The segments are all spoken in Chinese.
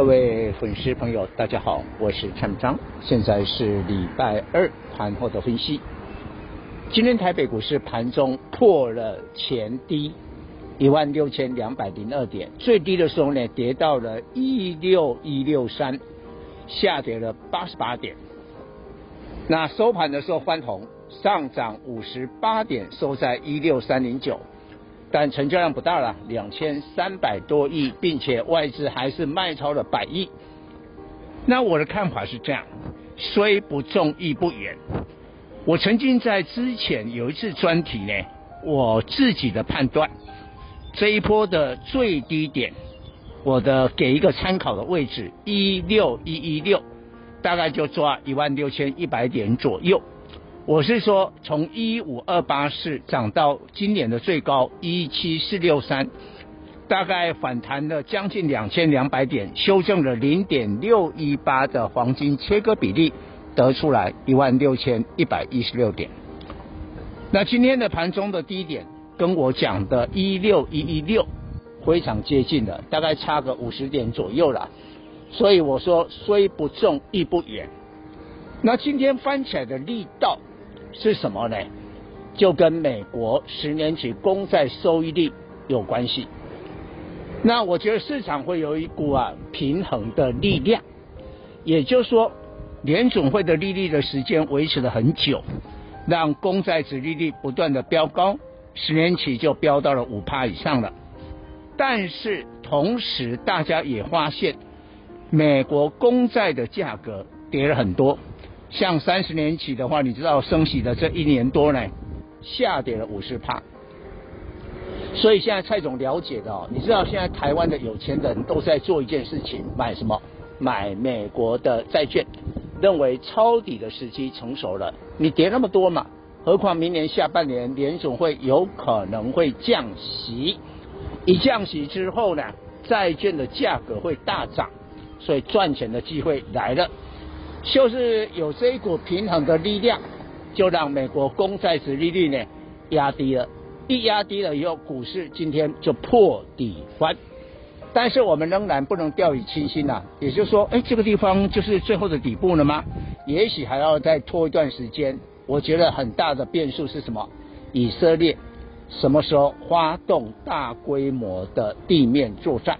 各位粉丝朋友，大家好，我是蔡明彰，现在是礼拜二盘后的分析。今天台北股市盘中破了前低一万六千两百零二点，最低的时候呢，跌到了一六一六三，下跌了八十八点。那收盘的时候翻红，上涨五十八点，收在一六三零九。但成交量不大了，两千三百多亿，并且外资还是卖超了百亿。那我的看法是这样，虽不中，亦不远。我曾经在之前有一次专题呢，我自己的判断，这一波的最低点，我的给一个参考的位置一六一一六，大概就抓一万六千一百点左右。我是说，从一五二八四涨到今年的最高一七四六三，大概反弹了将近两千两百点，修正了零点六一八的黄金切割比例，得出来一万六千一百一十六点。那今天的盘中的低点跟我讲的一六一一六非常接近的，大概差个五十点左右了。所以我说，虽不中，亦不远。那今天翻起来的力道。是什么呢？就跟美国十年期公债收益率有关系。那我觉得市场会有一股啊平衡的力量，也就是说，联准会的利率的时间维持了很久，让公债殖利率不断的飙高，十年期就飙到了五趴以上了。但是同时，大家也发现，美国公债的价格跌了很多。像三十年期的话，你知道升息的这一年多呢，下跌了五十趴。所以现在蔡总了解的哦，你知道现在台湾的有钱人都在做一件事情，买什么？买美国的债券，认为抄底的时机成熟了。你跌那么多嘛，何况明年下半年联总会有可能会降息，一降息之后呢，债券的价格会大涨，所以赚钱的机会来了。就是有这一股平衡的力量，就让美国公债殖利率呢压低了，一压低了以后，股市今天就破底翻。但是我们仍然不能掉以轻心呐，也就是说，哎，这个地方就是最后的底部了吗？也许还要再拖一段时间。我觉得很大的变数是什么？以色列什么时候发动大规模的地面作战？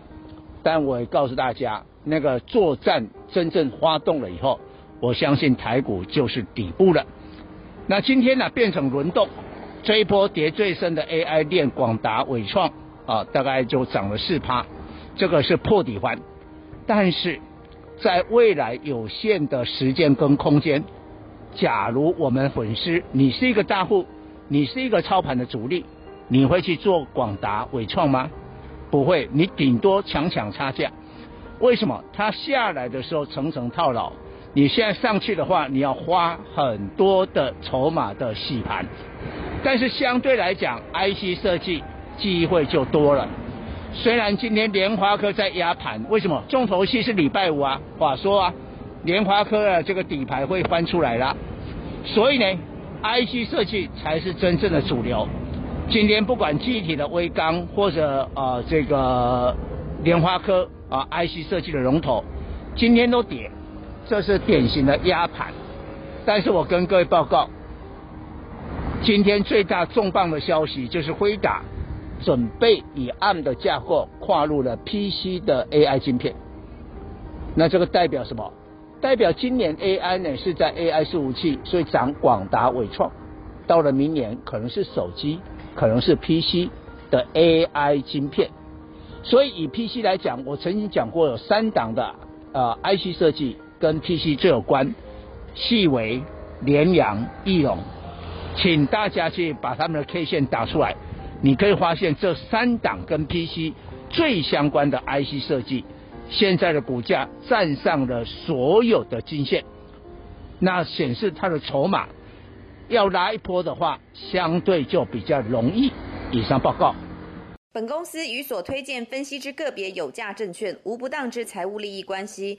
但我也告诉大家，那个作战真正发动了以后。我相信台股就是底部了。那今天呢，变成轮动，这一波跌最深的 AI 链广达伟创啊，大概就涨了四趴，这个是破底环。但是在未来有限的时间跟空间，假如我们粉丝你是一个大户，你是一个操盘的主力，你会去做广达伟创吗？不会，你顶多抢抢差价。为什么？它下来的时候层层套牢。你现在上去的话，你要花很多的筹码的洗盘，但是相对来讲，IC 设计机会就多了。虽然今天联发科在压盘，为什么？重头戏是礼拜五啊，话说啊，联发科的这个底牌会翻出来了，所以呢，IC 设计才是真正的主流。今天不管具体的威刚或者呃这个联发科啊、IC 设计的龙头，今天都跌。这是典型的压盘，但是我跟各位报告，今天最大重磅的消息就是辉达准备以 ARM 的架构跨入了 PC 的 AI 晶片。那这个代表什么？代表今年 AI 呢是在 AI 伺服器，所以涨广达伟创。到了明年可能是手机，可能是 PC 的 AI 晶片。所以以 PC 来讲，我曾经讲过有三档的呃 IC 设计。跟 PC 最有关，细微、联阳、义隆，请大家去把他们的 K 线打出来，你可以发现这三档跟 PC 最相关的 IC 设计，现在的股价站上了所有的均线，那显示它的筹码要拉一波的话，相对就比较容易。以上报告。本公司与所推荐分析之个别有价证券无不当之财务利益关系。